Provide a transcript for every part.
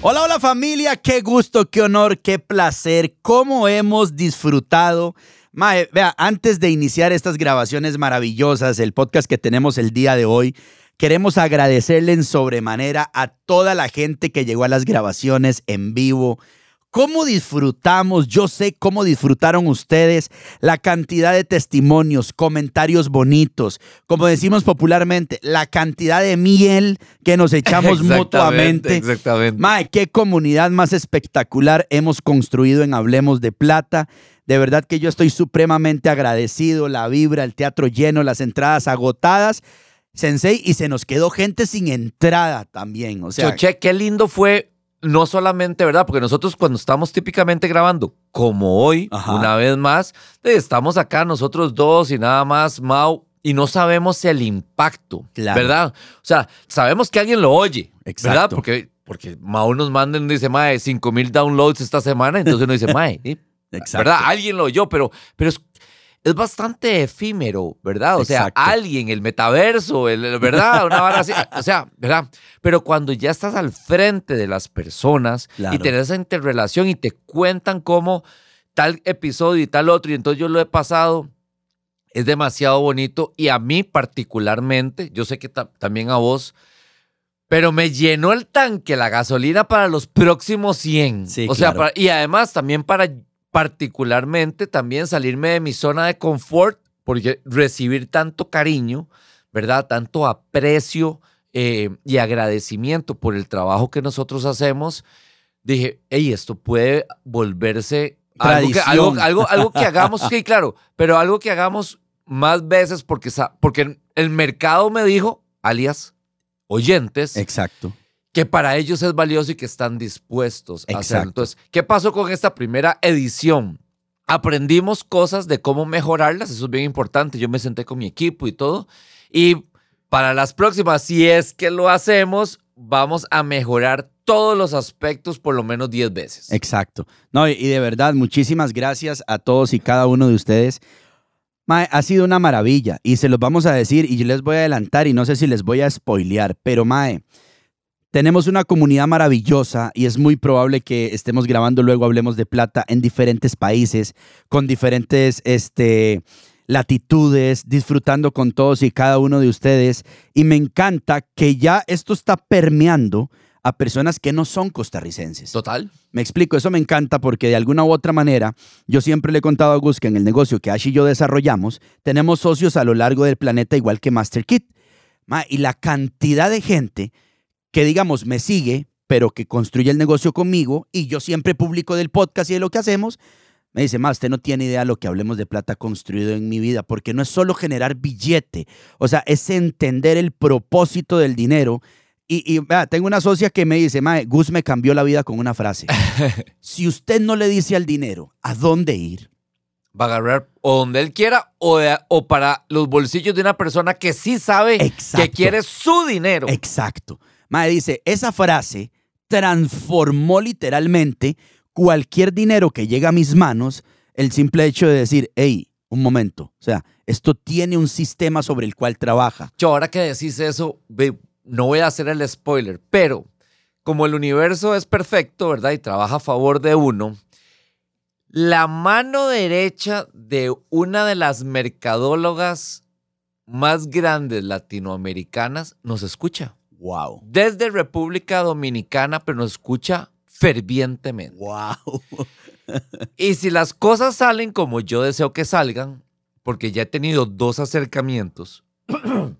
Hola, hola familia, qué gusto, qué honor, qué placer, cómo hemos disfrutado Mae, vea, antes de iniciar estas grabaciones maravillosas, el podcast que tenemos el día de hoy, queremos agradecerle en sobremanera a toda la gente que llegó a las grabaciones en vivo. ¿Cómo disfrutamos? Yo sé cómo disfrutaron ustedes la cantidad de testimonios, comentarios bonitos, como decimos popularmente, la cantidad de miel que nos echamos mutuamente. Exactamente. Mae, qué comunidad más espectacular hemos construido en Hablemos de Plata. De verdad que yo estoy supremamente agradecido. La vibra, el teatro lleno, las entradas agotadas. Sensei, y se nos quedó gente sin entrada también. O sea, Choche, qué lindo fue, no solamente, ¿verdad? Porque nosotros cuando estamos típicamente grabando, como hoy, una vez más, eh, estamos acá nosotros dos y nada más, Mau, y no sabemos el impacto, ¿verdad? O sea, sabemos que alguien lo oye, ¿verdad? Porque, porque Mau nos manda y nos dice, Mae, 5 mil downloads esta semana, entonces uno dice, Mae, ¿verdad? Alguien lo oyó, pero, pero es, es bastante efímero, ¿verdad? O sea, alguien, el metaverso, el, ¿verdad? Una vara así, o sea, ¿verdad? Pero cuando ya estás al frente de las personas y tenés esa interrelación y te cuentan cómo tal episodio y tal otro, y entonces yo lo he pasado, es demasiado bonito y a mí particularmente, yo sé que también a vos, pero me llenó el tanque la gasolina para los próximos 100. Sí, o sea, y además también para particularmente también salirme de mi zona de confort, porque recibir tanto cariño, ¿verdad? Tanto aprecio eh, y agradecimiento por el trabajo que nosotros hacemos, dije, hey, esto puede volverse algo que, algo, algo, que, hagamos, sí, claro, pero algo que hagamos más veces porque, porque el mercado me dijo, alias oyentes. Exacto que para ellos es valioso y que están dispuestos a hacerlo. Entonces, ¿qué pasó con esta primera edición? Aprendimos cosas de cómo mejorarlas, eso es bien importante. Yo me senté con mi equipo y todo. Y para las próximas, si es que lo hacemos, vamos a mejorar todos los aspectos por lo menos 10 veces. Exacto. No, y de verdad, muchísimas gracias a todos y cada uno de ustedes. Mae, ha sido una maravilla y se los vamos a decir y yo les voy a adelantar y no sé si les voy a spoilear, pero Mae, tenemos una comunidad maravillosa y es muy probable que estemos grabando luego Hablemos de Plata en diferentes países, con diferentes este, latitudes, disfrutando con todos y cada uno de ustedes. Y me encanta que ya esto está permeando a personas que no son costarricenses. Total. Me explico, eso me encanta porque de alguna u otra manera, yo siempre le he contado a Gus que en el negocio que Ash y yo desarrollamos, tenemos socios a lo largo del planeta igual que MasterKit. Y la cantidad de gente que digamos me sigue, pero que construye el negocio conmigo y yo siempre publico del podcast y de lo que hacemos, me dice, más, usted no tiene idea de lo que hablemos de plata construido en mi vida, porque no es solo generar billete, o sea, es entender el propósito del dinero. Y, tengo una socia que me dice, Mae, Gus me cambió la vida con una frase. si usted no le dice al dinero a dónde ir, va a agarrar o donde él quiera o, o para los bolsillos de una persona que sí sabe que quiere su dinero. Exacto. Mae dice, esa frase transformó literalmente cualquier dinero que llega a mis manos, el simple hecho de decir, hey, un momento, o sea, esto tiene un sistema sobre el cual trabaja. Yo ahora que decís eso, no voy a hacer el spoiler, pero como el universo es perfecto, ¿verdad? Y trabaja a favor de uno, La mano derecha de una de las mercadólogas más grandes latinoamericanas nos escucha. Wow. Desde República Dominicana, pero nos escucha fervientemente. Wow. Y si las cosas salen como yo deseo que salgan, porque ya he tenido dos acercamientos,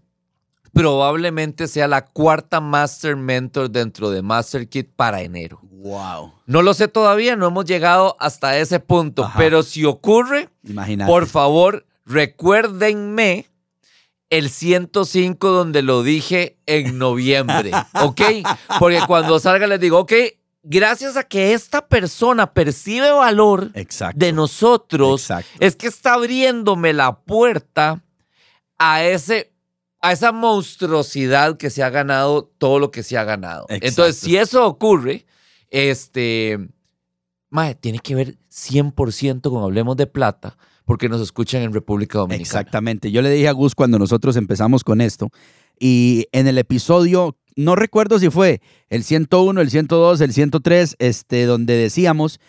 probablemente sea la cuarta Master Mentor dentro de Master Kit para enero. Wow. No lo sé todavía, no hemos llegado hasta ese punto, Ajá. pero si ocurre, Imagínate. por favor, recuérdenme el 105 donde lo dije en noviembre, ¿ok? Porque cuando salga les digo, ok, gracias a que esta persona percibe valor Exacto. de nosotros, Exacto. es que está abriéndome la puerta a ese a esa monstruosidad que se ha ganado todo lo que se ha ganado. Exacto. Entonces, si eso ocurre, este, mae, tiene que ver 100% con Hablemos de Plata, porque nos escuchan en República Dominicana. Exactamente. Yo le dije a Gus cuando nosotros empezamos con esto, y en el episodio, no recuerdo si fue el 101, el 102, el 103, este, donde decíamos,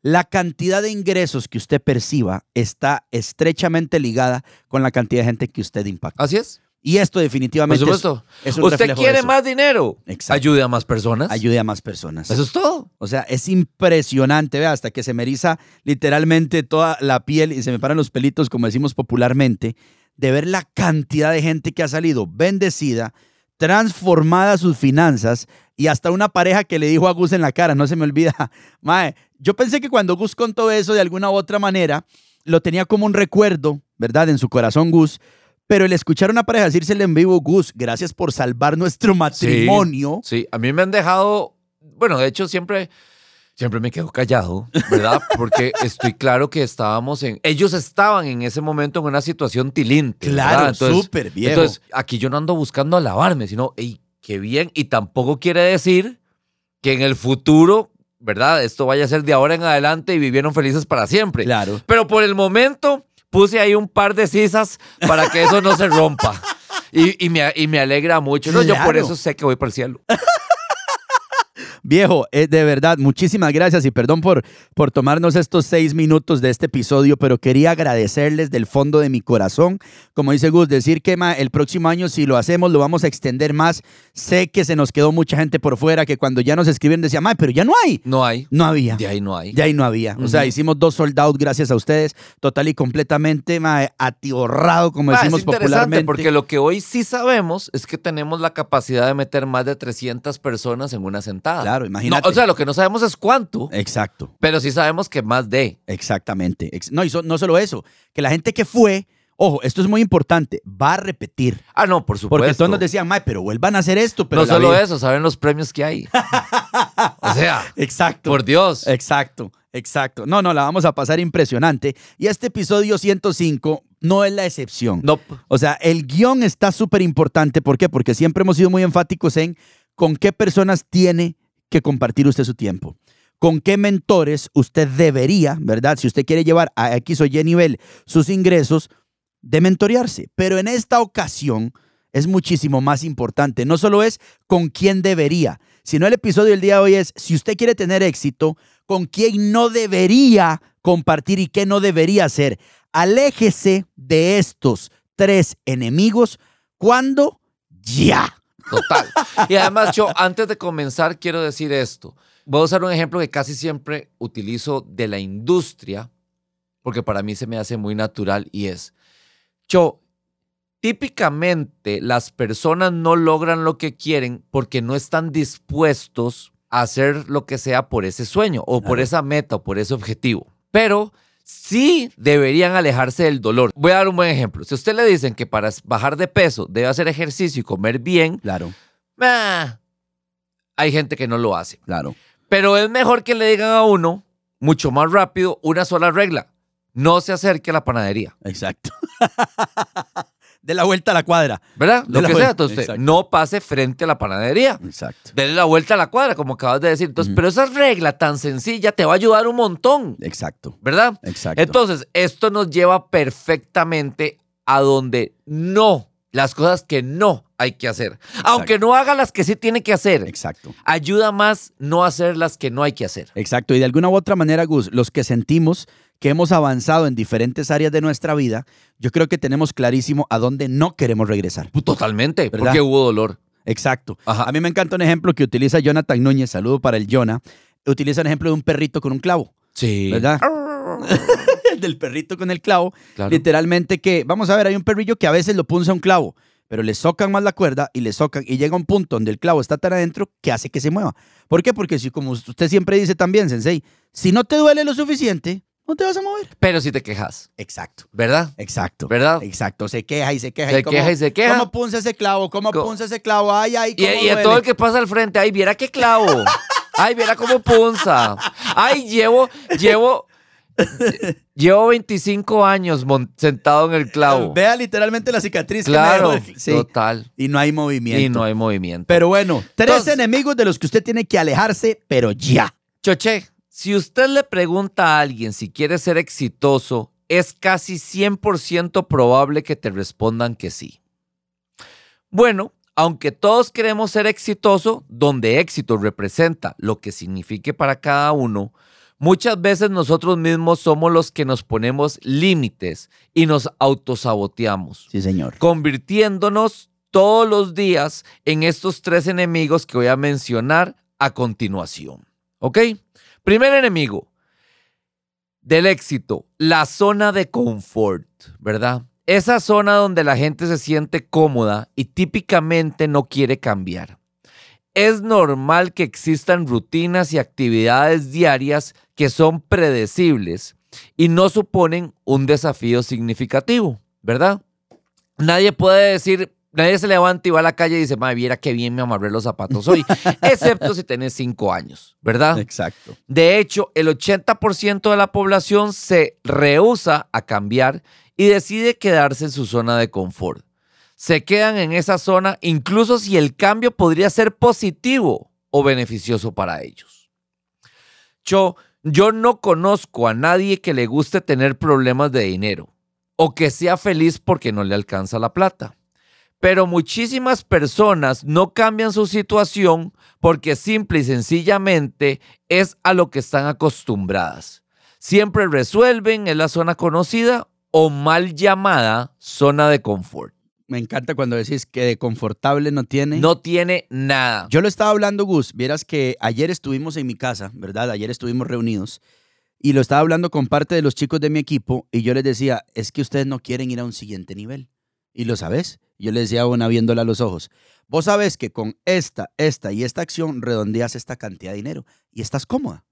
la cantidad de ingresos que usted perciba está estrechamente ligada con la cantidad de gente que usted impacta. Así es. Y esto definitivamente es- supuesto. es, un Usted reflejo de quiere eso. más dinero. Exacto. Ayude a más personas. Ayude a más personas. Eso es todo. O sea, es impresionante, vea, hasta que se me eriza literalmente toda la piel y se me paran los pelitos, como decimos popularmente, de ver la cantidad de gente que ha salido bendecida, transformada sus finanzas y hasta una pareja que le dijo a Gus en la cara, no se me olvida, Mae, yo pensé que cuando Gus contó eso de alguna u otra manera, lo tenía como un recuerdo, ¿verdad? En su corazón, Gus. Pero el escuchar a una pareja decírsele en vivo, Gus, gracias por salvar nuestro matrimonio. Sí, a mí me han dejado, bueno, de hecho siempre, siempre me quedo callado, ¿verdad? Porque estoy claro que estábamos en, ellos estaban en ese momento en una situación tilinte. Claro, súper viejo. Entonces, aquí yo no ando buscando alabarme, sino, hey, qué bien, y tampoco quiere decir que en el futuro, ¿verdad? Esto vaya a ser de ahora en adelante y vivieron felices para siempre. Claro. Pero por el momento puse ahí un par de sisas para que eso no se rompa. Y, y me, y me alegra mucho. No, yo por eso sé que voy para el cielo. Viejo, eh, de verdad, muchísimas gracias y perdón por, por tomarnos estos seis minutos de este episodio, pero quería agradecerles del fondo de mi corazón. Como dice Gus, decir que ma, el próximo año, si lo hacemos, lo vamos a extender más. Sé que se nos quedó mucha gente por fuera que cuando ya nos escribieron decía, ma, pero ya no hay. No hay. No había. De ahí no hay. Ya ahí no había. O sea, hicimos dos sold out gracias a ustedes, total y completamente ma, atiborrado, como decimos es interesante popularmente. porque lo que hoy sí sabemos es que tenemos la capacidad de meter más de 300 personas en una sentada. Claro, imagínate. No, o sea, lo que no sabemos es cuánto, Exacto. pero sí sabemos que más de. Exactamente. Ex- No, y so- no solo eso, que la gente que fue, ojo, esto es muy importante, va a repetir. Ah, no, por supuesto. Porque todos nos decían, Mae, pero vuelvan a hacer esto. Pero no solo vida-". eso, saben los premios que hay. o sea, Exacto. por Dios. Exacto, exacto. No, no, la vamos a pasar impresionante. Y este episodio 105 no es la excepción. No, O sea, el guion está súper importante. ¿Por qué? Porque siempre hemos sido muy enfáticos en con qué personas tiene que compartir usted su tiempo. Con qué mentores usted debería, ¿verdad? Si usted quiere llevar a X o Y nivel sus ingresos, de mentorearse. Pero en esta ocasión es muchísimo más importante. No solo es con quién debería, sino el episodio del día de hoy es si usted quiere tener éxito, con quién no debería compartir y qué no debería hacer. Aléjese de estos tres enemigos cuando ya. Total. Y además, yo antes de comenzar quiero decir esto. Voy a usar un ejemplo que casi siempre utilizo de la industria, porque para mí se me hace muy natural y es, yo, típicamente las personas no logran lo que quieren porque no están dispuestos a hacer lo que sea por ese sueño o por esa meta o por ese objetivo. Pero sí deberían alejarse del dolor. Voy a dar un buen ejemplo. Si a usted le dicen que para bajar de peso debe hacer ejercicio y comer bien, Claro, ah, hay gente que no lo hace. claro. Pero es mejor que le digan a uno, mucho más rápido, una sola regla. No se acerque a la panadería. Exacto. de la vuelta a la cuadra. ¿Verdad? De Lo que sea. Entonces, exacto. no pase frente a la panadería. Exacto. Dele la vuelta a la cuadra, como acabas de decir. Entonces, pero esa regla tan sencilla te va a ayudar un montón. Exacto. ¿Verdad? Exacto. Entonces, esto nos lleva perfectamente a donde no las cosas que no hay que hacer. Aunque no haga las que sí tiene que hacer. Exacto. Ayuda más no hacer las que no hay que hacer. Exacto. Y de alguna u otra manera, Gus, los que sentimos que hemos avanzado en diferentes áreas de nuestra vida, yo creo que tenemos clarísimo a dónde no queremos regresar. Totalmente, ¿Verdad? porque hubo dolor. Exacto. Ajá. A mí me encanta un ejemplo que utiliza Jonathan Núñez, saludo para el Jonah, utiliza un ejemplo de un perrito con un clavo, Sí. ¿verdad? el del perrito con el clavo, Claro. literalmente que, vamos a ver, hay un perrillo que a veces lo punza un clavo, pero le socan más la cuerda y le socan y llega un punto donde el clavo está tan adentro que hace que se mueva. ¿Por qué? Porque si, como usted siempre dice también, Sensei, si no te duele lo suficiente, no te vas a mover. Pero si te quejas, Exacto. ¿verdad? Exacto. ¿Verdad? Exacto. Se queja y se queja. Se y cómo- queja y se queja. ¿Cómo punza ese clavo? ¿Cómo punza ese clavo? Ay, ay, Y, cómo y a duele. todo el que pasa al frente, ay, viera qué clavo. Ay, viera cómo punza. Ay, llevo, llevo, llevo 25 años sentado en el clavo. Vea literalmente la cicatriz Claro, que me dejó. Sí. total. Y no hay movimiento. Y no hay movimiento. Pero bueno, tres Entonces- enemigos de los que usted tiene que alejarse, pero ya. Choche, si usted le pregunta a alguien si quiere ser exitoso, es casi 100% probable que te respondan que sí. Bueno, aunque todos queremos ser exitoso, donde éxito representa lo que signifique para cada uno, muchas veces nosotros mismos somos los que nos ponemos límites y nos autosaboteamos Sí, señor. convirtiéndonos todos los días en estos tres enemigos que voy a mencionar a continuación. ¿Ok? Primer enemigo del éxito, la zona de confort, ¿verdad? Esa zona donde la gente se siente cómoda y típicamente no quiere cambiar. Es normal que existan rutinas y actividades diarias que son predecibles y no suponen un desafío significativo, ¿verdad? Nadie puede decir, nadie se levanta y va a la calle y dice, madre, viera qué bien me amarré los zapatos hoy, excepto si tenés cinco años, ¿verdad? Exacto. De hecho, el 80% de la población se rehúsa a cambiar y decide quedarse en su zona de confort. Se quedan en esa zona incluso si el cambio podría ser positivo o beneficioso para ellos. Yo, yo no conozco a nadie que le guste tener problemas de dinero o que sea feliz porque no le alcanza la plata. Pero muchísimas personas no cambian su situación porque simple y sencillamente es a lo que están acostumbradas. Siempre resuelven en la zona conocida o mal llamada zona de confort. Me encanta cuando decís que de confortable no tiene. No tiene nada. Yo lo estaba hablando, Gus. Vieras que ayer estuvimos en mi casa, ¿verdad? Ayer estuvimos reunidos y lo estaba hablando con parte de los chicos de mi equipo y yo les decía, es que ustedes no quieren ir a un siguiente nivel. Y lo sabes. Yo les decía a una viéndola a los ojos. Vos sabes que con esta, esta y esta acción redondeas esta cantidad de dinero y estás cómoda.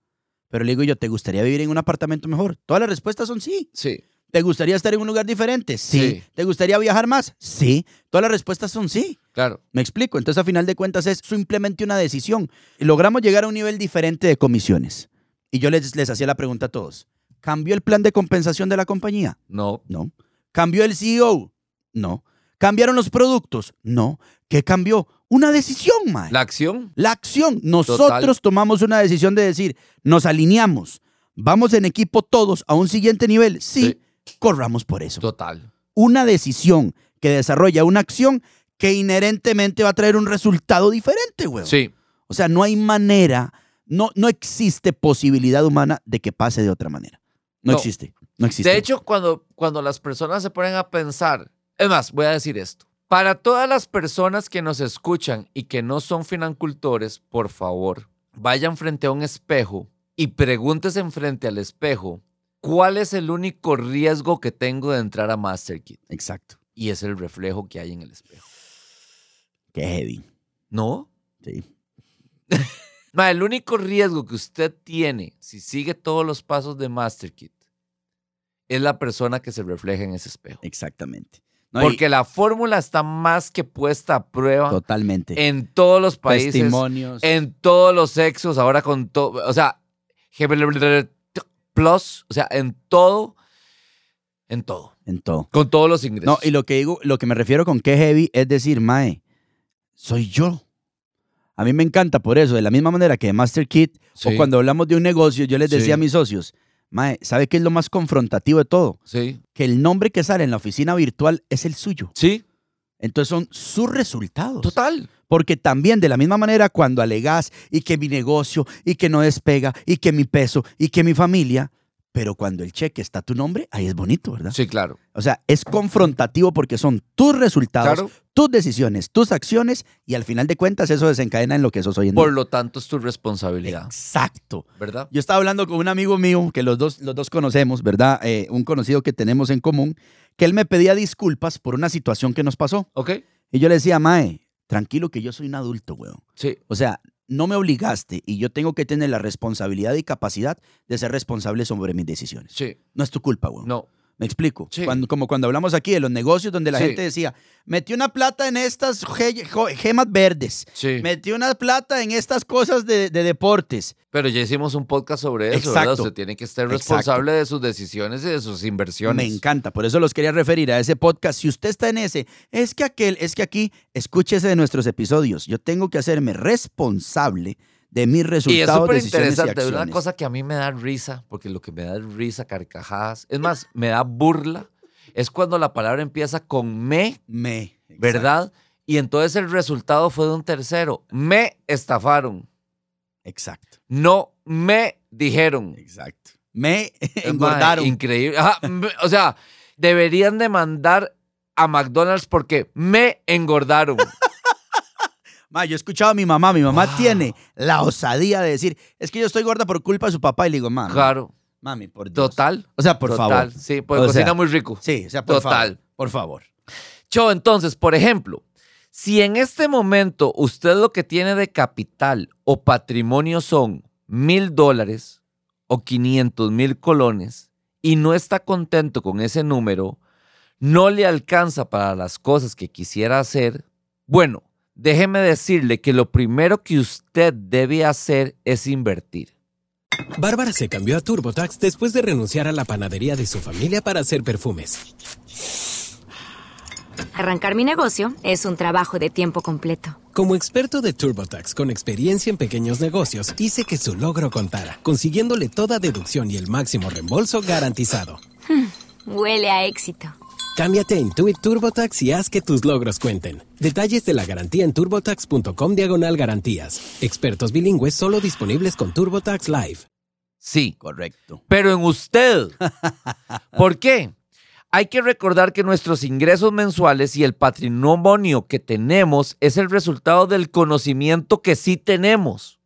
Pero le digo yo, ¿te gustaría vivir en un apartamento mejor? Todas las respuestas son sí. Sí. ¿Te gustaría estar en un lugar diferente? Sí. Sí. ¿Te gustaría viajar más? Sí. Todas las respuestas son sí. Claro. Me explico. Entonces, a final de cuentas, es simplemente una decisión. Y logramos llegar a un nivel diferente de comisiones. Y yo les, les hacía la pregunta a todos. ¿Cambió el plan de compensación de la compañía? No. No. ¿Cambió el CEO? No. ¿Cambiaron los productos? No. ¿Qué cambió? Una decisión, mae. La acción. La acción. Nosotros tomamos una decisión de decir, nos alineamos, vamos en equipo todos a un siguiente nivel. Sí, corramos por eso. Total. Una decisión que desarrolla una acción que inherentemente va a traer un resultado diferente, güey. Sí. O sea, no hay manera, no, no existe posibilidad humana de que pase de otra manera. No, No. existe. No existe. De hecho, cuando, cuando las personas se ponen a pensar, es más, voy a decir esto. Para todas las personas que nos escuchan y que no son financultores, por favor, vayan frente a un espejo y pregúntese frente al espejo, ¿cuál es el único riesgo que tengo de entrar a MasterKit? Exacto. Y es el reflejo que hay en el espejo. Qué heavy. ¿No? Sí. Ma, el único riesgo que usted tiene si sigue todos los pasos de MasterKit es la persona que se refleja en ese espejo. Exactamente. No, Porque la fórmula está más que puesta a prueba totalmente. en todos los países, Testimonios. en todos los sexos, ahora con todo, o sea, plus, o sea, en todo, en todo, en todo. con todos los ingresos. No, y lo que digo, lo que me refiero con que heavy es decir, Mae, soy yo. A mí me encanta por eso, de la misma manera que Master Kit, o cuando hablamos de un negocio, yo les decía Sí. a mis socios, Mae, ¿sabe qué es lo más confrontativo de todo? Sí, Que el nombre que sale en la oficina virtual es el suyo. sí, Entonces son sus resultados. Total. Porque también de la misma manera cuando alegas y que mi negocio y que no despega y que mi peso y que mi familia, pero cuando el cheque está a tu nombre, ahí es bonito, ¿verdad? Sí, claro. O sea, es confrontativo porque son tus resultados, Claro. tus decisiones, tus acciones y al final de cuentas eso desencadena en lo que sos hoy en Por día. lo tanto, es tu responsabilidad, Exacto. ¿verdad? Yo estaba hablando con un amigo mío que los dos, los dos conocemos, ¿verdad? Eh, un conocido que tenemos en común, que él me pedía disculpas por una situación que nos pasó. ¿Ok? Y yo le decía, Mae, tranquilo que yo soy un adulto, weón. Sí. O sea, no me obligaste y yo tengo que tener la responsabilidad y capacidad de ser responsable sobre mis decisiones. Sí. No es tu culpa, weón. No. Me explico. Sí. Cuando, como cuando hablamos aquí de los negocios donde la Sí. gente decía, metí una plata en estas ge- gemas verdes, Sí. metí una plata en estas cosas de, de deportes. Pero ya hicimos un podcast sobre eso, Exacto. ¿verdad? Usted tiene que estar Exacto. responsable de sus decisiones y de sus inversiones. Me encanta, por eso los quería referir a ese podcast. Si usted está en ese, es que aquel, es que aquí, escúchese de nuestros episodios. Yo tengo que hacerme responsable de mis Y es resultados, súper interesante. Una cosa que a mí me da risa, porque lo que me da risa, carcajadas, es más, me da burla, es cuando la palabra empieza con me, Me. ¿verdad? Y entonces el resultado fue de un tercero. Me estafaron. Exacto, No me dijeron. exacto. Me engordaron. Increíble. Ajá, me- o sea, deberían demandar a McDonald's porque me engordaron. Ma, yo he escuchado a mi mamá, mi mamá Wow. tiene la osadía de decir, es que yo estoy gorda por culpa de su papá y le digo, mami, Claro. mami, por Dios. Total. O sea, por total. favor. Sí, pues O cocina sea, muy rico. Sí, o sea, por Total. favor. Por favor. Cho, entonces, por ejemplo, si en este momento usted lo que tiene de capital o patrimonio son mil dólares o 500 mil colones y no está contento con ese número, no le alcanza para las cosas que quisiera hacer, bueno, déjeme decirle que lo primero que usted debe hacer es invertir. Bárbara se cambió a TurboTax después de renunciar a la panadería de su familia para hacer perfumes. Arrancar mi negocio es un trabajo de tiempo completo. Como experto de TurboTax con experiencia en pequeños negocios, hice que su logro contara, consiguiéndole toda deducción y el máximo reembolso garantizado. Huele a éxito. Cámbiate a Intuit TurboTax y haz que tus logros cuenten. Detalles de la garantía en turbotax.com diagonal garantías. Expertos bilingües solo disponibles con TurboTax Live. Sí, Correcto. pero en usted. ¿Por qué? Hay que recordar que nuestros ingresos mensuales y el patrimonio que tenemos es el resultado del conocimiento que sí tenemos.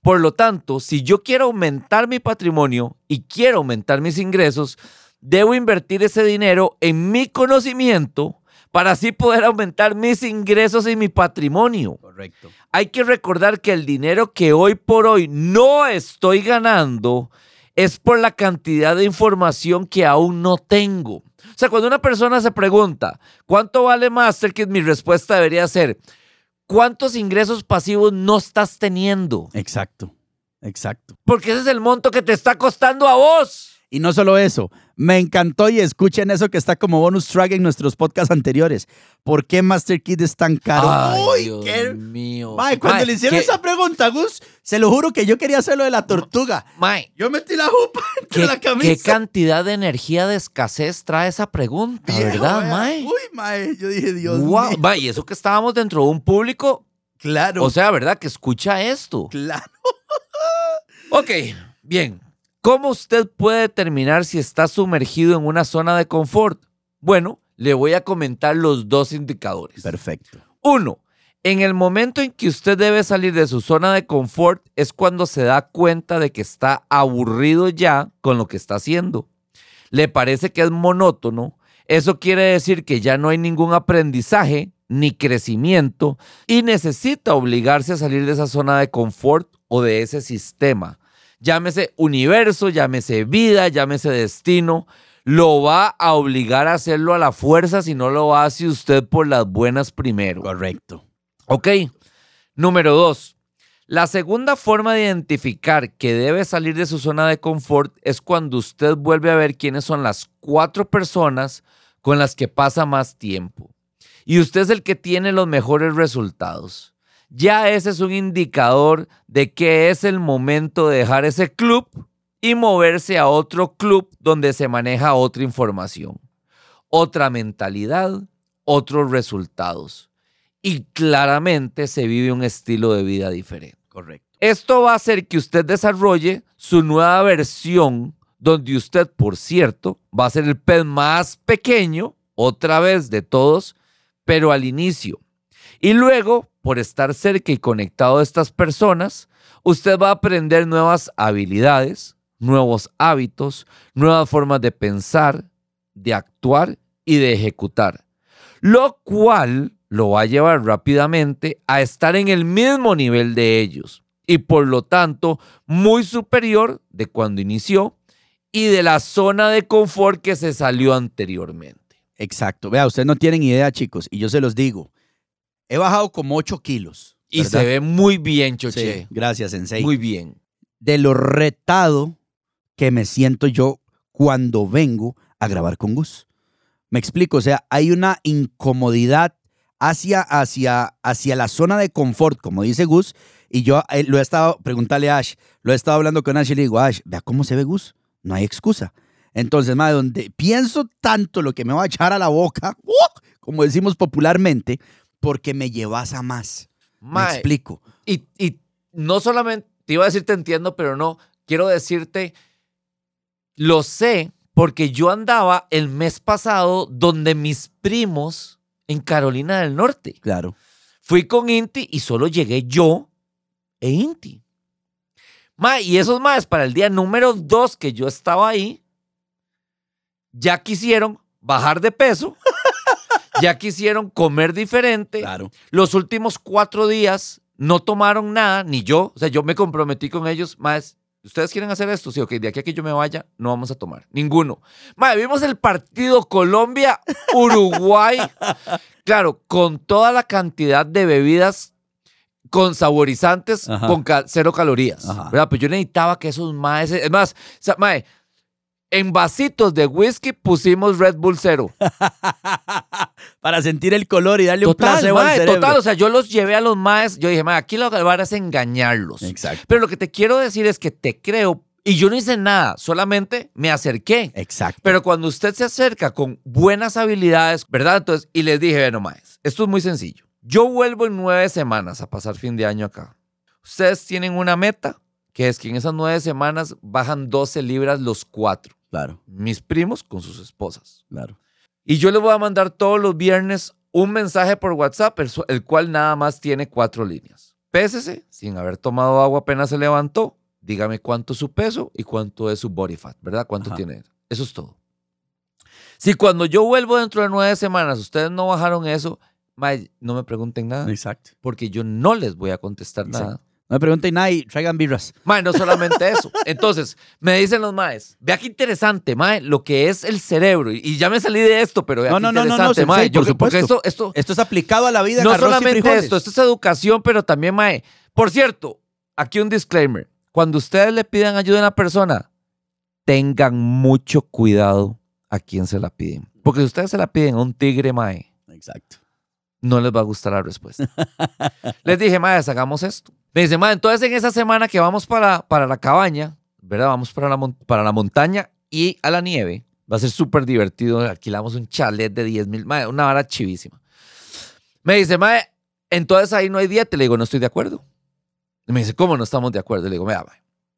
Por lo tanto, si yo quiero aumentar mi patrimonio y quiero aumentar mis ingresos, debo invertir ese dinero en mi conocimiento para así poder aumentar mis ingresos y mi patrimonio. Correcto. Hay que recordar que el dinero que hoy por hoy no estoy ganando es por la cantidad de información que aún no tengo. O sea, cuando una persona se pregunta, ¿cuánto vale MasterKit? Mi respuesta debería ser, ¿cuántos ingresos pasivos no estás teniendo? Exacto. Exacto. Porque ese es el monto que te está costando a vos. Y no solo eso, me encantó y escuchen eso que está como bonus track en nuestros podcasts anteriores. ¿Por qué Master Kit es tan caro? Ay, Uy, Dios qué- mío. Mae, cuando le hicieron qué- esa pregunta, Gus, se lo juro que yo quería hacerlo de la tortuga. Mae, Yo metí la jupa entre ¿qué, la qué camisa. cantidad de energía de escasez trae esa pregunta, Viejo, verdad. Mae? Uy, mae, yo dije, Dios Wow, mío. va, y eso que estábamos dentro de un público, Claro, o sea, ¿verdad? Que escucha esto. claro. Ok, bien. ¿Cómo usted puede determinar si está sumergido en una zona de confort? Bueno, le voy a comentar los dos indicadores. Perfecto. Uno, en el momento en que usted debe salir de su zona de confort es cuando se da cuenta de que está aburrido ya con lo que está haciendo. Le parece que es monótono. Eso quiere decir que ya no hay ningún aprendizaje ni crecimiento y necesita obligarse a salir de esa zona de confort o de ese sistema. Llámese universo, llámese vida, llámese destino. Lo va a obligar a hacerlo a la fuerza si no lo hace usted por las buenas primero. Correcto. Ok. Número dos. La segunda forma de identificar que debe salir de su zona de confort es cuando usted vuelve a ver quiénes son las cuatro personas con las que pasa más tiempo. Y usted es el que tiene los mejores resultados. Ya ese es un indicador de que es el momento de dejar ese club y moverse a otro club donde se maneja otra información, otra mentalidad, otros resultados. Y claramente se vive un estilo de vida diferente. Correcto. Esto va a hacer que usted desarrolle su nueva versión, donde usted, por cierto, va a ser el pez más pequeño, otra vez de todos, pero al inicio. Y luego, por estar cerca y conectado a estas personas, usted va a aprender nuevas habilidades, nuevos hábitos, nuevas formas de pensar, de actuar y de ejecutar. Lo cual lo va a llevar rápidamente a estar en el mismo nivel de ellos y por lo tanto muy superior de cuando inició y de la zona de confort que se salió anteriormente. Exacto. Vea, ustedes no tienen idea, chicos, y yo se los digo. He bajado como 8 kilos. Y se ve muy bien, Choche. Sí, gracias, Sensei. Muy bien. De lo retado que me siento yo cuando vengo a grabar con Gus. Me explico, o sea, hay una incomodidad hacia, hacia, hacia la zona de confort, como dice Gus, y yo eh, lo he estado, preguntarle a Ash, lo he estado hablando con Ash y le digo, Ash, vea cómo se ve Gus, no hay excusa. Entonces, más donde pienso tanto lo que me va a echar a la boca, como decimos popularmente, porque me llevas a más. me explico. Y, y no solamente, te iba a decir te entiendo, pero no, quiero decirte, lo sé, porque yo andaba el mes pasado donde mis primos en Carolina del Norte. Claro. Fui con Inti y solo llegué yo e Inti. Ma, y esos más para el día número dos que yo estaba ahí, ya quisieron bajar de peso, ya quisieron comer diferente. Claro. Los últimos cuatro días no tomaron nada, ni yo. O sea, yo me comprometí con ellos, más. ¿Ustedes quieren hacer esto? Sí, ok, de aquí a que yo me vaya, no vamos a tomar. Ninguno. Madre, vimos el partido Colombia-Uruguay. claro, con toda la cantidad de bebidas con saborizantes, con cero calorías. ¿Verdad? Pues yo necesitaba que esos maes. Es más, mae, en vasitos de whisky pusimos Red Bull Cero. Para sentir el color y darle un placebo al cerebro. Total, o sea, yo los llevé a los maes. Yo dije, mae, aquí lo que van es engañarlos. Exacto. Pero lo que te quiero decir es que te creo y yo no hice nada, solamente me acerqué. Exacto. Pero cuando usted se acerca con buenas habilidades, ¿verdad? Entonces, y les dije, bueno, maes, esto es muy sencillo. Yo vuelvo en nueve semanas a pasar fin de año acá. Ustedes tienen una meta, que es que en esas nueve semanas bajan 12 libras los cuatro. Claro. Mis primos con sus esposas. Claro. Y yo les voy a mandar todos los viernes un mensaje por WhatsApp, el, cual nada más tiene cuatro líneas. Pésese, sin haber tomado agua apenas se levantó. Dígame cuánto es su peso y cuánto es su body fat, ¿verdad? ¿Cuánto tiene? Eso es todo. Si cuando yo vuelvo dentro de nueve semanas ustedes no bajaron eso, no me pregunten nada. Exacto. Porque yo no les voy a contestar nada. No me pregunten nada y traigan birras. Mae, no solamente eso. Entonces, me dicen los maes, vea qué interesante, mae, lo que es el cerebro. Y, ya me salí de esto, pero vea no, qué no, interesante, no, no, mae. por supuesto. esto, esto, esto es aplicado a la vida. No solamente esto, esto es educación, pero también, mae. Por cierto, aquí un disclaimer. Cuando ustedes le pidan ayuda a una persona, tengan mucho cuidado a quién se la piden. Porque si ustedes se la piden a un tigre, mae. Exacto. No les va a gustar la respuesta. les dije, mae, hagamos esto me dice, ma, entonces en esa semana que vamos para, para la cabaña, ¿verdad? Vamos para la, montaña y a la nieve. Va a ser súper divertido. Alquilamos un chalet de 10 mil, una vara chivísima. Me dice, ma, entonces ahí no hay dieta. Le digo, no estoy de acuerdo. Me dice, ¿cómo no estamos de acuerdo? Le digo, mira,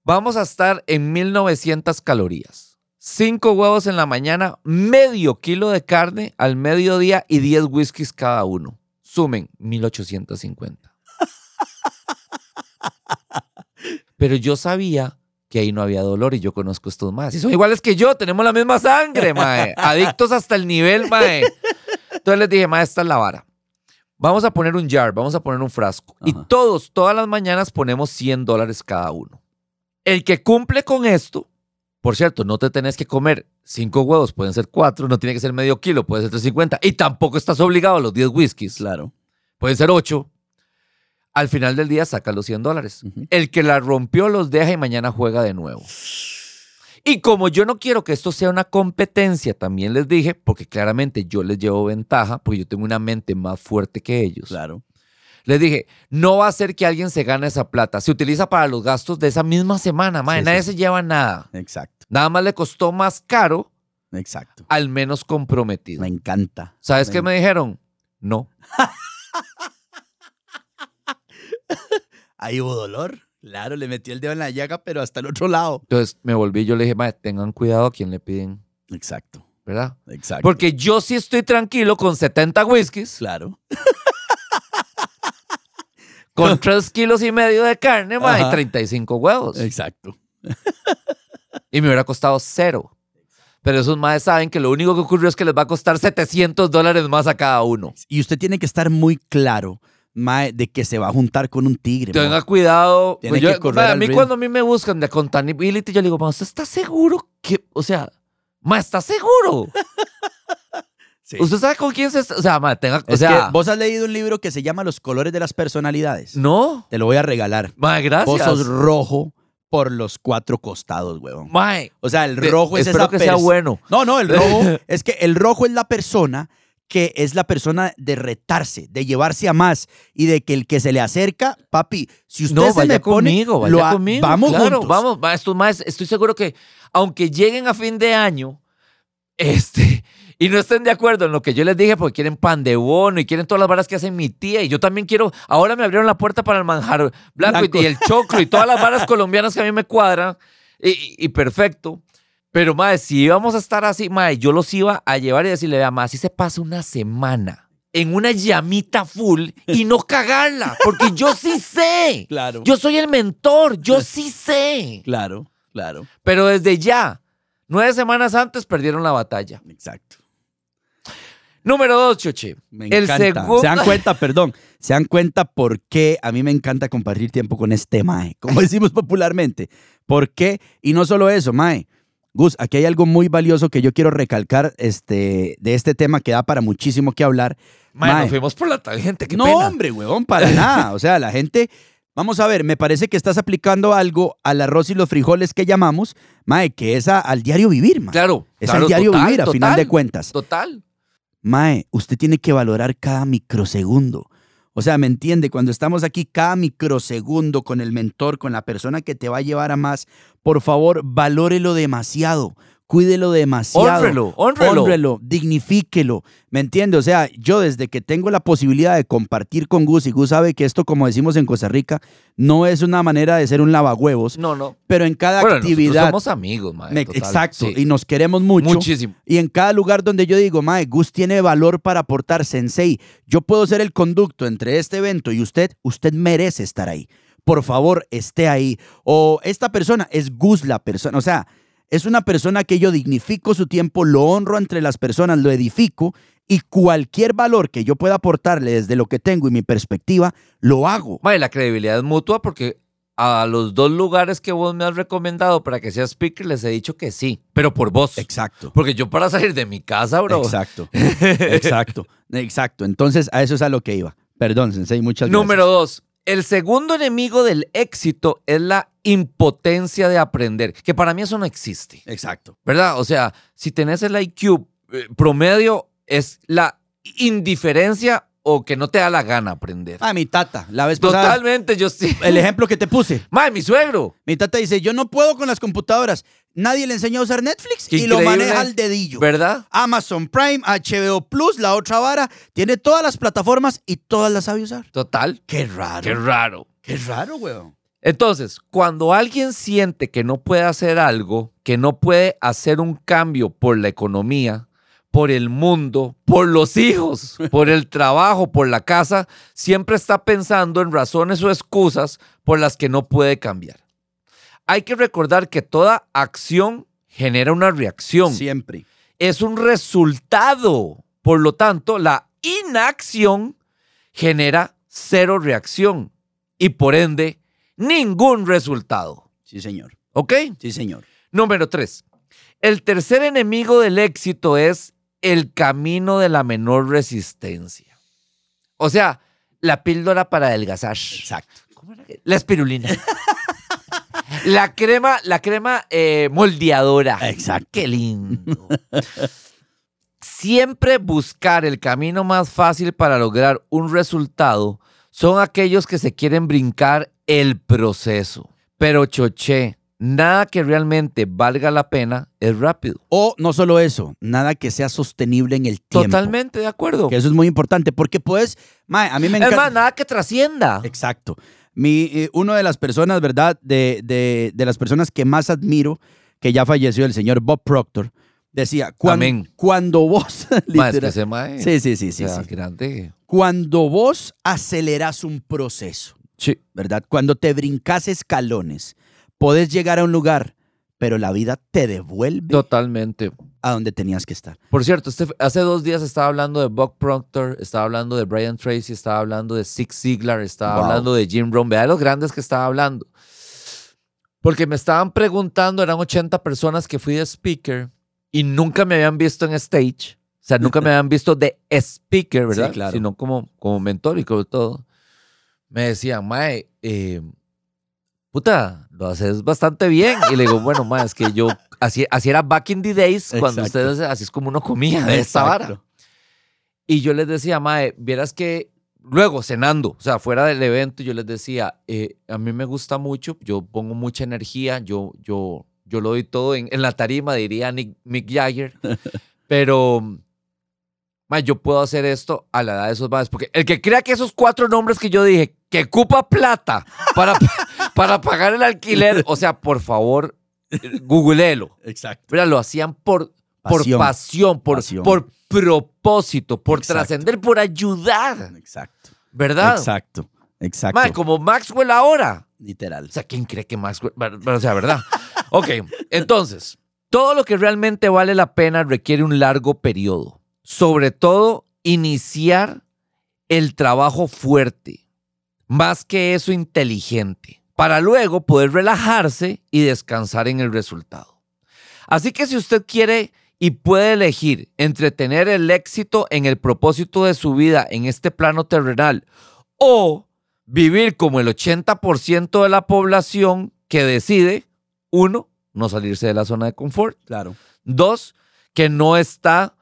vamos a estar en 1900 calorías. Cinco huevos en la mañana, medio kilo de carne al mediodía y 10 whiskies cada uno. Sumen 1850. Pero yo sabía que ahí no había dolor y yo conozco estos más. Y son iguales que yo, tenemos la misma sangre, mae. Adictos hasta el nivel, mae. Entonces les dije, mae, esta es la vara. Vamos a poner un jar, vamos a poner un frasco. Y todos, todas las mañanas ponemos 100 dólares cada uno. El que cumple con esto, por cierto, no te tenés que comer cinco huevos, pueden ser cuatro, no tiene que ser medio kilo, puede ser 350. Y tampoco estás obligado a los 10 whiskies. Claro. Pueden ser ocho, al final del día saca los 100 dólares. El que la rompió los deja y mañana juega de nuevo. Y como yo no quiero que esto sea una competencia, también les dije, porque claramente yo les llevo ventaja, porque yo tengo una mente más fuerte que ellos. Claro. Les dije, no va a ser que alguien se gane esa plata. Se utiliza para los gastos de esa misma semana. Madre, nadie se lleva nada. Exacto. Nada más le costó más caro Exacto. al menos comprometido. Me encanta. ¿Sabes qué me dijeron? No. Ahí hubo dolor. Claro, le metió el dedo en la llaga, pero hasta el otro lado. Entonces me volví y yo le dije, mae, tengan cuidado a quien le piden, Exacto. ¿verdad? Exacto. Porque yo sí estoy tranquilo con 70 whiskies, Claro. con 3 kilos y medio de carne, mae, y Ajá. 35 huevos. Exacto. Y me hubiera costado cero. Pero esos maes saben que lo único que ocurrió es que les va a costar 700 dólares más a cada uno. Y usted tiene que estar muy claro, mae, de que se va a juntar con un tigre. mae. Tenga cuidado. Tiene Pues yo- que correr mae, a mí cuando a mí me buscan de accountability, yo le digo, mae, ¿usted está seguro que, o sea, mae, ¿está seguro? Sí. ¿Usted sabe con quién se está? O sea, mae, tenga, o Es sea, que vos has leído un libro que se llama Los colores de las personalidades. no, Te lo voy a regalar. mae, gracias. Vos sos rojo por los cuatro costados, huevón. Mae, O sea, el rojo es espero esa que sea bueno. No, no, el rojo es que el rojo es la persona que es la persona de retarse, de llevarse a más y de que el que se le acerca, papi, si usted No, se vaya me pone, conmigo, vaya lo ha- conmigo. vamos claro, juntos. vamos. maes, estoy seguro que aunque lleguen a fin de año, este, y no estén de acuerdo en lo que yo les dije porque quieren pan de bono y quieren todas las varas que hacen mi tía y yo también quiero, ahora me abrieron la puerta para el manjar blanco, Blanco. Y, y el choclo y todas las varas colombianas que a mí me cuadran y perfecto. Pero, madre, si íbamos a estar así, madre, yo los iba a llevar y decirle, vea, más, así se pasa una semana en una llamita full y no cagarla, porque yo sí sé. Claro. Yo soy el mentor, yo sí sé. Claro, claro. Pero desde ya, nueve semanas antes perdieron la batalla. Exacto. Número dos, Choche. Me El encanta. segundo- Se dan cuenta, perdón, se dan cuenta por qué a mí me encanta compartir tiempo con este mae, como decimos popularmente. ¿Por qué? Y no solo eso, mae. Gus, aquí hay algo muy valioso que yo quiero recalcar este, de este tema que da para muchísimo que hablar. Mae, Mae. nos fuimos por la tangente, qué no, pena. hombre, huevón, para nada. O sea, la gente. Vamos a ver, me parece que estás aplicando algo al arroz y los frijoles que llamamos, mae, que es a- al diario vivir, mae. Claro. Es claro, al diario total, vivir, a final de cuentas. Total. Mae, usted tiene que valorar cada microsegundo. O sea, ¿me entiende? Cuando estamos aquí, cada microsegundo con el mentor, con la persona que te va a llevar a más, por favor, valórelo demasiado. Cuídelo demasiado. Honrelo, honrelo. Honrelo, dignifíquelo. ¿Me entiende? O sea, yo desde que tengo la posibilidad de compartir con Gus, y Gus sabe que esto, como decimos en Costa Rica, no es una manera de ser un lavahuevos, No, no. pero en cada Bueno, actividad. somos amigos, mae. Me- exacto, sí. y nos queremos mucho. Muchísimo. Y en cada lugar donde yo digo, Mae, Gus tiene valor para aportar, Sensei, yo puedo ser el conducto entre este evento y usted, usted merece estar ahí. Por favor, esté ahí. O esta persona es Gus la persona. O sea, es una persona que yo dignifico su tiempo, lo honro entre las personas, lo edifico y cualquier valor que yo pueda aportarle desde lo que tengo y mi perspectiva, lo hago. Mae, la credibilidad es mutua porque a los dos lugares que vos me has recomendado para que sea speaker les he dicho que sí, pero por vos. Exacto. Porque yo para salir de mi casa, bro. Exacto. Exacto. Exacto. Entonces, a eso es a lo que iba. Perdón, Sensei, muchas gracias. Número dos. El segundo enemigo del éxito es la impotencia de aprender, que para mí eso no existe, Exacto. ¿verdad? O sea, si tenés el IQ eh, promedio, es la indiferencia o que no te da la gana aprender. Ah, mi tata, la vez pasada, Totalmente, yo sí. el ejemplo que te puse. Mae, mi suegro. Mi tata dice, yo no puedo con las computadoras. Nadie le enseñó a usar Netflix Qué y lo maneja al dedillo. ¿Verdad? Amazon Prime, HBO Plus, la otra vara, tiene todas las plataformas y todas las sabe usar. Total. Qué raro. Qué raro. Qué raro, weón. Entonces, cuando alguien siente que no puede hacer algo, que no puede hacer un cambio por la economía, por el mundo, por los hijos, por el trabajo, por la casa, siempre está pensando en razones o excusas por las que no puede cambiar. Hay que recordar que toda acción genera una reacción. Siempre. Es un resultado. Por lo tanto, la inacción genera cero reacción y por ende ningún resultado. Sí, señor. ¿Ok? Sí, señor. Número tres. El tercer enemigo del éxito es el camino de la menor resistencia. O sea, la píldora para adelgazar. Exacto. ¿Cómo era que- La espirulina. la crema, la crema eh, moldeadora. Exacto. Qué lindo. Siempre buscar el camino más fácil para lograr un resultado son aquellos que se quieren brincar el proceso. Pero choché, nada que realmente valga la pena es rápido. O no solo eso, nada que sea sostenible en el tiempo. Totalmente de acuerdo. Que eso es muy importante, porque pues, mae, a mí me Es encanta. más, nada que trascienda. Exacto. Mi, eh, uno de las personas, ¿verdad? De, de, de las personas que más admiro, que ya falleció, el señor Bob Proctor, decía, cuan- Amén. cuando vos, Ma, es que literal- mae, sí, sí, sí, sí, o sea, sí. grande. cuando vos aceleras un proceso, Sí. ¿verdad? Cuando te brincas escalones, podés llegar a un lugar, pero la vida te devuelve Totalmente. a donde tenías que estar. Por cierto, este- hace dos días estaba hablando de Bob Proctor, estaba hablando de Brian Tracy, estaba hablando de Zig Ziglar, estaba Wow. hablando de Jim Rohn. Vea los grandes que estaba hablando. Porque me estaban preguntando, eran 80 personas que fui de speaker y nunca me habían visto en stage. O sea, nunca me habían visto de speaker, ¿verdad? claro. Sino como, como mentor y como todo. Me decían, Mae, eh, puta, lo haces bastante bien. Y le digo, bueno, Mae, es que yo, así, así era back in the days, cuando Exacto. ustedes, así es como uno comía de esta vara. Y yo les decía, Mae, vieras que luego cenando, o sea, fuera del evento, yo les decía, eh, a mí me gusta mucho, yo pongo mucha energía, yo, yo, yo lo doy todo en, en la tarima, diría Nick, Mick Jagger, pero mae, yo puedo hacer esto a la edad de esos madres, porque el que crea que esos cuatro nombres que yo dije, que ocupa plata para, para pagar el alquiler, o sea, por favor, googleelo. Exacto. Mira, lo hacían por por Pasión. por, Pasión. por propósito, por trascender, por ayudar, Exacto. ¿verdad? Exacto. Exacto. Mae, como Maxwell ahora. Literal. O sea, ¿quién cree que Maxwell? Bueno, O sea, ¿verdad? ok, entonces, todo lo que realmente vale la pena requiere un largo periodo. Sobre todo, iniciar el trabajo fuerte, más que eso inteligente, para luego poder relajarse y descansar en el resultado. Así que si usted quiere y puede elegir entre tener el éxito en el propósito de su vida en este plano terrenal o vivir como el 80% de la población que decide, uno, no salirse de la zona de confort, Claro. dos, que no está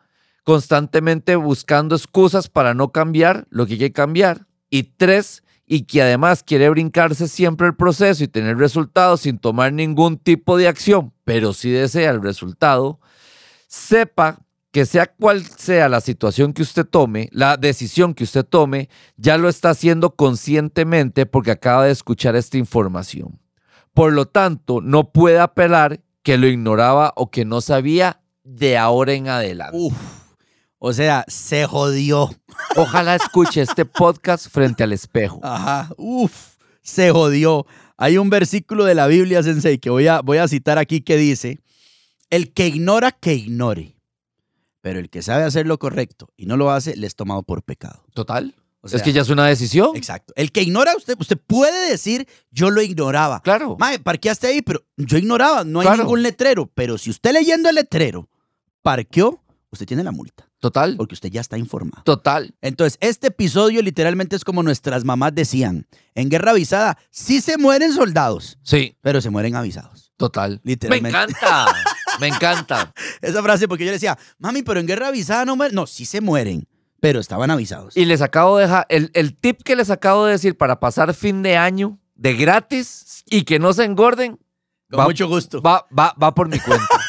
constantemente buscando excusas para no cambiar lo que hay que cambiar, y tres, y que además quiere brincarse siempre el proceso y tener resultados sin tomar ningún tipo de acción, pero sí desea el resultado, sepa que sea cual sea la situación que usted tome, la decisión que usted tome, ya lo está haciendo conscientemente porque acaba de escuchar esta información. Por lo tanto, no puede apelar que lo ignoraba o que no sabía de ahora en adelante. O sea, se jodió. Ojalá escuche este podcast frente al espejo. Ajá. Uf. Se jodió. Hay un versículo de la Biblia, Sensei, que voy a, voy a citar aquí que dice: El que ignora, que ignore. Pero el que sabe hacer lo correcto y no lo hace, le es tomado por pecado. Total. O sea, es que ya es una decisión. Exacto. El que ignora, usted, usted puede decir, yo lo ignoraba. Claro. Mae, parqueaste ahí, pero yo ignoraba, no hay Claro. ningún letrero. Pero si usted leyendo el letrero parqueó, usted tiene la multa, Total. porque usted ya está informado. Total. Entonces, este episodio literalmente es como nuestras mamás decían. En guerra avisada, sí se mueren soldados, Sí. pero se mueren avisados. Total. Literalmente. Me encanta. Me encanta. Esa frase porque yo le decía, mami, pero en guerra avisada no mueren. No, sí se mueren, pero estaban avisados. Y les acabo de dejar, el, el tip que les acabo de decir para pasar fin de año de gratis y que no se engorden, Con va- mucho gusto. va, va, va por mi cuenta.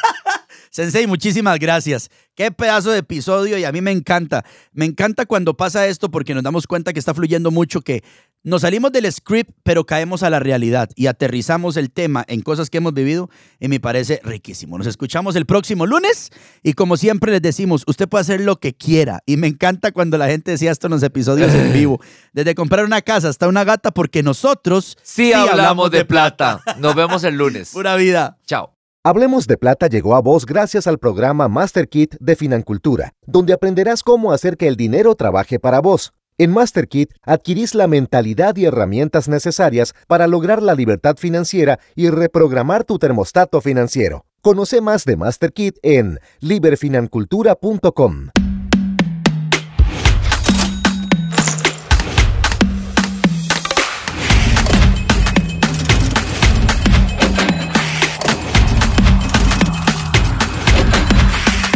Sensei, muchísimas gracias. Qué pedazo de episodio y a mí me encanta. Me encanta cuando pasa esto porque nos damos cuenta que está fluyendo mucho, que nos salimos del script, pero caemos a la realidad y aterrizamos el tema en cosas que hemos vivido y me parece riquísimo. Nos escuchamos el próximo lunes y como siempre les decimos, usted puede hacer lo que quiera y me encanta cuando la gente decía esto en los episodios en vivo, desde comprar una casa hasta una gata porque nosotros Sí, hablamos de plata. Nos vemos el lunes. Pura vida. Chao. Hablemos de Plata llegó a vos gracias al programa Master Kit de Financultura, donde aprenderás cómo hacer que el dinero trabaje para vos. En Master Kit adquirís la mentalidad y herramientas necesarias para lograr la libertad financiera y reprogramar tu termostato financiero. Conoce más de Master Kit en liberfinancultura.com.